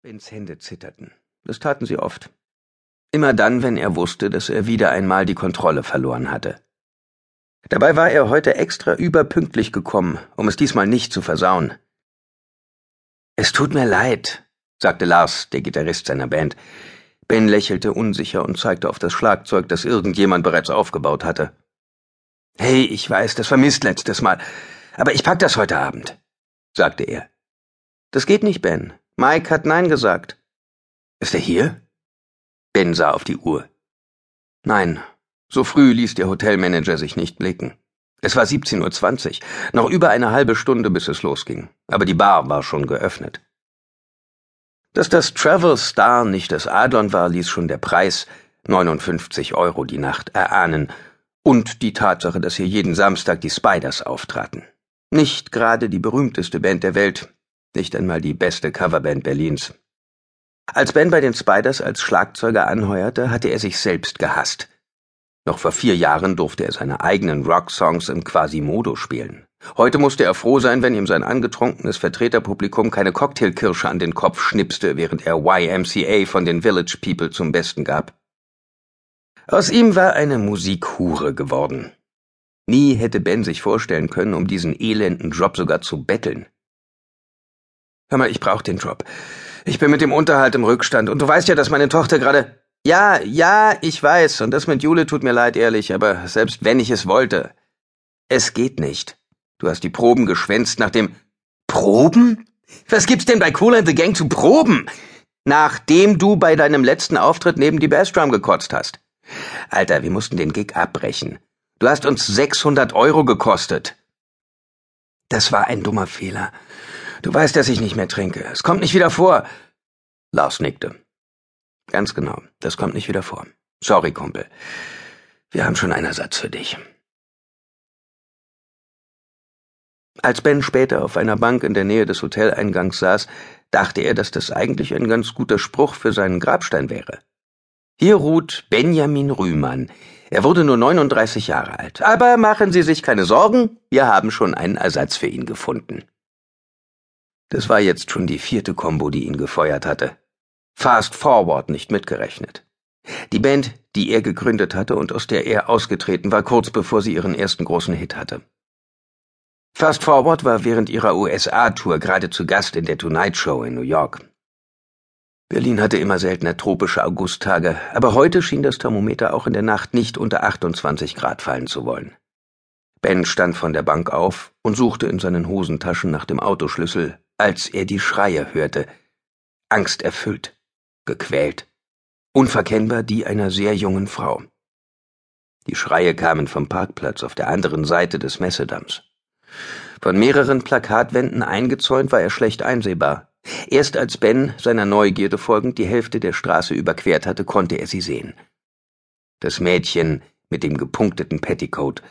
Bens Hände zitterten. Das taten sie oft. Immer dann, wenn er wusste, dass er wieder einmal die Kontrolle verloren hatte. Dabei war er heute extra überpünktlich gekommen, um es diesmal nicht zu versauen. Es tut mir leid, sagte Lars, der Gitarrist seiner Band. Ben lächelte unsicher und zeigte auf das Schlagzeug, das irgendjemand bereits aufgebaut hatte. Hey, ich weiß, das war Mist letztes Mal, aber ich pack das heute Abend, sagte er. Das geht nicht, Ben. Mike hat Nein gesagt. Ist er hier? Ben sah auf die Uhr. Nein, so früh ließ der Hotelmanager sich nicht blicken. Es war 17.20 Uhr, noch über eine halbe Stunde, bis es losging, aber die Bar war schon geöffnet. Dass das Travel Star nicht das Adlon war, ließ schon der Preis 59 Euro die Nacht erahnen und die Tatsache, dass hier jeden Samstag die Spiders auftraten. Nicht gerade die berühmteste Band der Welt, nicht einmal die beste Coverband Berlins. Als Ben bei den Spiders als Schlagzeuger anheuerte, hatte er sich selbst gehasst. Noch vor vier Jahren durfte er seine eigenen Rocksongs im Quasimodo spielen. Heute musste er froh sein, wenn ihm sein angetrunkenes Vertreterpublikum keine Cocktailkirsche an den Kopf schnipste, während er YMCA von den Village People zum Besten gab. Aus ihm war eine Musikhure geworden. Nie hätte Ben sich vorstellen können, um diesen elenden Job sogar zu betteln. Hör mal, ich brauch den Job. Ich bin mit dem Unterhalt im Rückstand und du weißt ja, dass meine Tochter gerade. Ja, ja, ich weiß, und das mit Jule tut mir leid, ehrlich, aber selbst wenn ich es wollte. Es geht nicht. Du hast die Proben geschwänzt nach dem. Proben? Was gibt's denn bei Cool and the Gang zu Proben? Nachdem du bei deinem letzten Auftritt neben die Bassdrum gekotzt hast. Alter, wir mussten den Gig abbrechen. Du hast uns 600 Euro gekostet. Das war ein dummer Fehler. Du weißt, dass ich nicht mehr trinke. Es kommt nicht wieder vor. Lars nickte. Ganz genau, das kommt nicht wieder vor. Sorry, Kumpel. Wir haben schon einen Ersatz für dich. Als Ben später auf einer Bank in der Nähe des Hoteleingangs saß, dachte er, dass das eigentlich ein ganz guter Spruch für seinen Grabstein wäre. Hier ruht Benjamin Rühmann. Er wurde nur 39 Jahre alt. Aber machen Sie sich keine Sorgen, wir haben schon einen Ersatz für ihn gefunden. Das war jetzt schon die vierte Combo, die ihn gefeuert hatte. Fast Forward nicht mitgerechnet. Die Band, die er gegründet hatte und aus der er ausgetreten war, kurz bevor sie ihren ersten großen Hit hatte. Fast Forward war während ihrer USA-Tour gerade zu Gast in der Tonight Show in New York. Berlin hatte immer seltener tropische Augusttage, aber heute schien das Thermometer auch in der Nacht nicht unter 28 Grad fallen zu wollen. Ben stand von der Bank auf und suchte in seinen Hosentaschen nach dem Autoschlüssel, als er die Schreie hörte, angsterfüllt, gequält, unverkennbar die einer sehr jungen Frau. Die Schreie kamen vom Parkplatz auf der anderen Seite des Messedamms. Von mehreren Plakatwänden eingezäunt war er schlecht einsehbar. Erst als Ben seiner Neugierde folgend die Hälfte der Straße überquert hatte, konnte er sie sehen. Das Mädchen mit dem gepunkteten Petticoat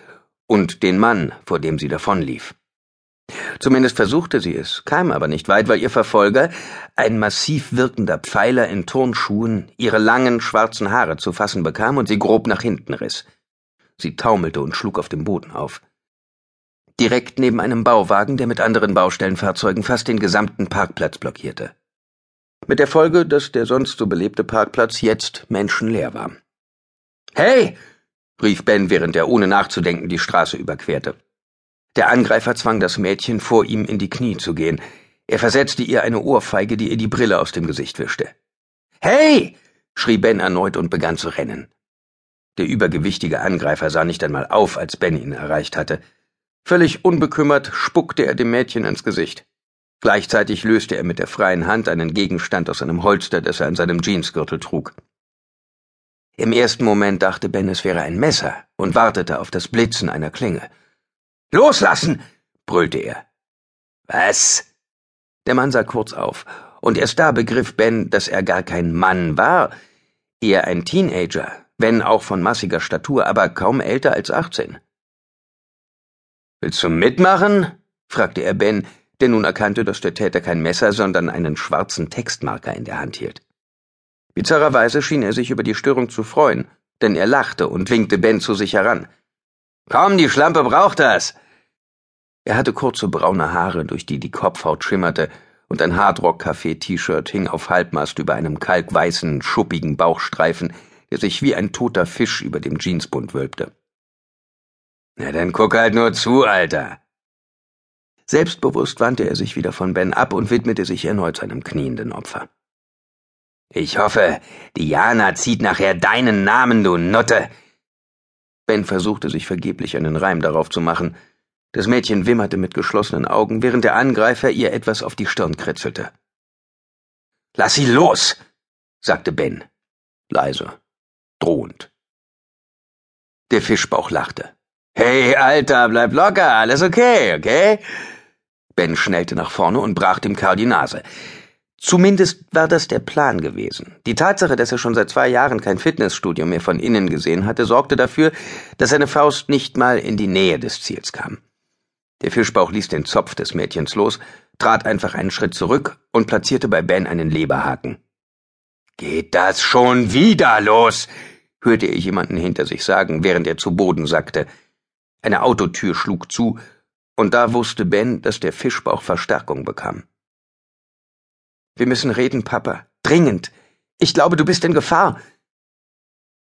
und den Mann, vor dem sie davonlief. Zumindest versuchte sie es, kam aber nicht weit, weil ihr Verfolger, ein massiv wirkender Pfeiler in Turnschuhen, ihre langen schwarzen Haare zu fassen bekam und sie grob nach hinten riss. Sie taumelte und schlug auf dem Boden auf. Direkt neben einem Bauwagen, der mit anderen Baustellenfahrzeugen fast den gesamten Parkplatz blockierte. Mit der Folge, dass der sonst so belebte Parkplatz jetzt menschenleer war. Hey! rief Ben, während er ohne nachzudenken die Straße überquerte. Der Angreifer zwang das Mädchen, vor ihm in die Knie zu gehen. Er versetzte ihr eine Ohrfeige, die ihr die Brille aus dem Gesicht wischte. Hey! schrie Ben erneut und begann zu rennen. Der übergewichtige Angreifer sah nicht einmal auf, als Ben ihn erreicht hatte. Völlig unbekümmert spuckte er dem Mädchen ins Gesicht. Gleichzeitig löste er mit der freien Hand einen Gegenstand aus einem Holster, das er in seinem Jeansgürtel trug. Im ersten Moment dachte Ben, es wäre ein Messer und wartete auf das Blitzen einer Klinge. Loslassen! brüllte er. Was? Der Mann sah kurz auf, und erst da begriff Ben, dass er gar kein Mann war, eher ein Teenager, wenn auch von massiger Statur, aber kaum älter als achtzehn. Willst du mitmachen? fragte er Ben, der nun erkannte, dass der Täter kein Messer, sondern einen schwarzen Textmarker in der Hand hielt. Bizarrerweise schien er sich über die Störung zu freuen, denn er lachte und winkte Ben zu sich heran. Komm, die Schlampe braucht das. Er hatte kurze braune Haare, durch die die Kopfhaut schimmerte, und ein Hardrock-Café-T-Shirt hing auf Halbmast über einem kalkweißen, schuppigen Bauchstreifen, der sich wie ein toter Fisch über dem Jeansbund wölbte. Na dann guck halt nur zu, Alter. Selbstbewusst wandte er sich wieder von Ben ab und widmete sich erneut seinem knienden Opfer. Ich hoffe, Diana zieht nachher deinen Namen, du Nutte. Ben versuchte sich vergeblich einen Reim darauf zu machen. Das Mädchen wimmerte mit geschlossenen Augen, während der Angreifer ihr etwas auf die Stirn kritzelte. Lass sie los, sagte Ben, leise, drohend. Der Fischbauch lachte. Hey, Alter, bleib locker, alles okay, okay? Ben schnellte nach vorne und brach dem Kerl die Nase. Zumindest war das der Plan gewesen. Die Tatsache, dass er schon seit zwei Jahren kein Fitnessstudio mehr von innen gesehen hatte, sorgte dafür, dass seine Faust nicht mal in die Nähe des Ziels kam. Der Fischbauch ließ den Zopf des Mädchens los, trat einfach einen Schritt zurück und platzierte bei Ben einen Leberhaken. Geht das schon wieder los? hörte er jemanden hinter sich sagen, während er zu Boden sackte. Eine Autotür schlug zu, und da wusste Ben, dass der Fischbauch Verstärkung bekam. Wir müssen reden, Papa. Dringend. Ich glaube, du bist in Gefahr.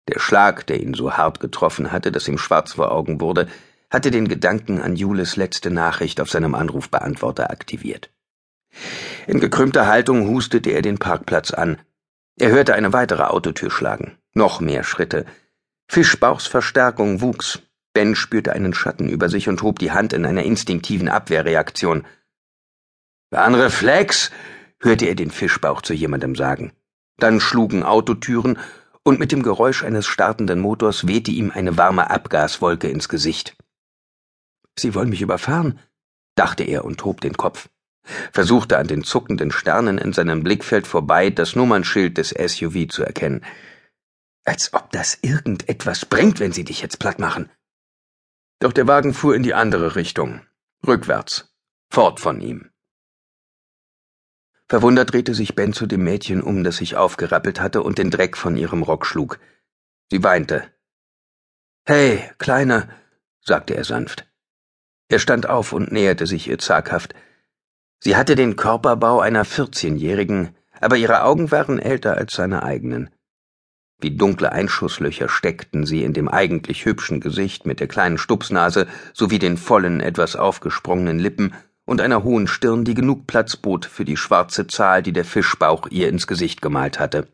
Der Schlag, der ihn so hart getroffen hatte, dass ihm schwarz vor Augen wurde, hatte den Gedanken an Jules letzte Nachricht auf seinem Anrufbeantworter aktiviert. In gekrümmter Haltung hustete er den Parkplatz an. Er hörte eine weitere Autotür schlagen. Noch mehr Schritte. Fischbauchs Verstärkung wuchs. Ben spürte einen Schatten über sich und hob die Hand in einer instinktiven Abwehrreaktion. War ein Reflex, hörte er den Fischbauch zu jemandem sagen. Dann schlugen Autotüren, und mit dem Geräusch eines startenden Motors wehte ihm eine warme Abgaswolke ins Gesicht. Sie wollen mich überfahren, dachte er und hob den Kopf, versuchte an den zuckenden Sternen in seinem Blickfeld vorbei das Nummernschild des SUV zu erkennen. Als ob das irgendetwas bringt, wenn sie dich jetzt platt machen. Doch der Wagen fuhr in die andere Richtung, rückwärts, fort von ihm. Verwundert drehte sich Ben zu dem Mädchen um, das sich aufgerappelt hatte und den Dreck von ihrem Rock schlug. Sie weinte. Hey, Kleine, sagte er sanft. Er stand auf und näherte sich ihr zaghaft. Sie hatte den Körperbau einer Vierzehnjährigen, aber ihre Augen waren älter als seine eigenen. Wie dunkle Einschusslöcher steckten sie in dem eigentlich hübschen Gesicht mit der kleinen Stupsnase sowie den vollen, etwas aufgesprungenen Lippen und einer hohen Stirn, die genug Platz bot für die schwarze Zahl, die der Fischbauch ihr ins Gesicht gemalt hatte.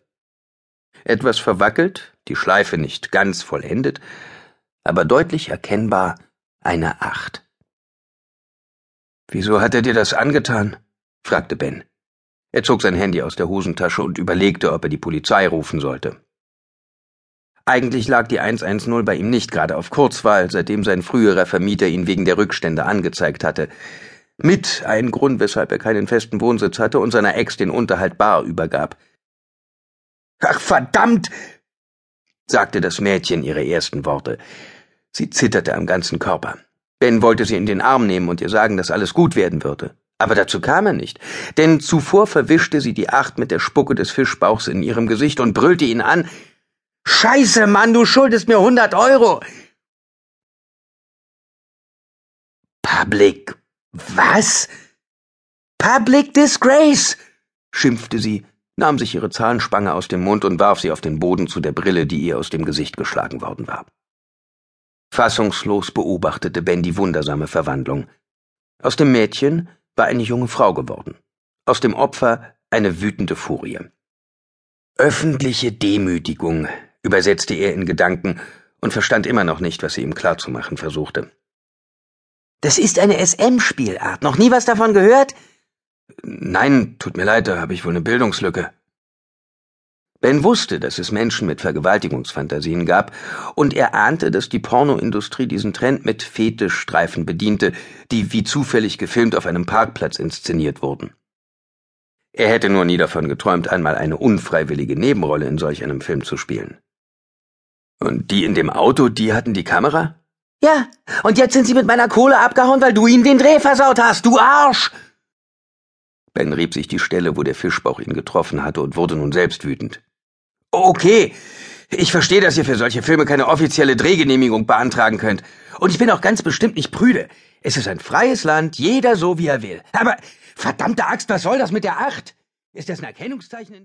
Etwas verwackelt, die Schleife nicht ganz vollendet, aber deutlich erkennbar eine Acht. Wieso hat er dir das angetan? fragte Ben. Er zog sein Handy aus der Hosentasche und überlegte, ob er die Polizei rufen sollte. Eigentlich lag die 110 bei ihm nicht gerade auf Kurzwahl, seitdem sein früherer Vermieter ihn wegen der Rückstände angezeigt hatte. Mit ein Grund, weshalb er keinen festen Wohnsitz hatte und seiner Ex den Unterhalt bar übergab. Ach verdammt! sagte das Mädchen ihre ersten Worte. Sie zitterte am ganzen Körper. Ben wollte sie in den Arm nehmen und ihr sagen, dass alles gut werden würde. Aber dazu kam er nicht, denn zuvor verwischte sie die Acht mit der Spucke des Fischbauchs in ihrem Gesicht und brüllte ihn an, Scheiße, Mann, du schuldest mir hundert Euro. Public was? Public Disgrace, schimpfte sie, nahm sich ihre Zahnspange aus dem Mund und warf sie auf den Boden zu der Brille, die ihr aus dem Gesicht geschlagen worden war. Fassungslos beobachtete Ben die wundersame Verwandlung. Aus dem Mädchen war eine junge Frau geworden, aus dem Opfer eine wütende Furie. Öffentliche Demütigung, übersetzte er in Gedanken und verstand immer noch nicht, was sie ihm klarzumachen versuchte. Das ist eine SM-Spielart. Noch nie was davon gehört? Nein, tut mir leid, da habe ich wohl eine Bildungslücke. Ben wusste, dass es Menschen mit Vergewaltigungsfantasien gab, und er ahnte, dass die Pornoindustrie diesen Trend mit Fetischstreifen bediente, die wie zufällig gefilmt auf einem Parkplatz inszeniert wurden. Er hätte nur nie davon geträumt, einmal eine unfreiwillige Nebenrolle in solch einem Film zu spielen. Und die in dem Auto, die hatten die Kamera? Ja, und jetzt sind sie mit meiner Kohle abgehauen, weil du ihm den Dreh versaut hast, du Arsch! Ben rieb sich die Stelle, wo der Fischbauch ihn getroffen hatte, und wurde nun selbst wütend. Okay, ich verstehe, dass ihr für solche Filme keine offizielle Drehgenehmigung beantragen könnt. Und ich bin auch ganz bestimmt nicht prüde. Es ist ein freies Land, jeder so wie er will. Aber verdammte Axt, was soll das mit der Acht? Ist das ein Erkennungszeichen?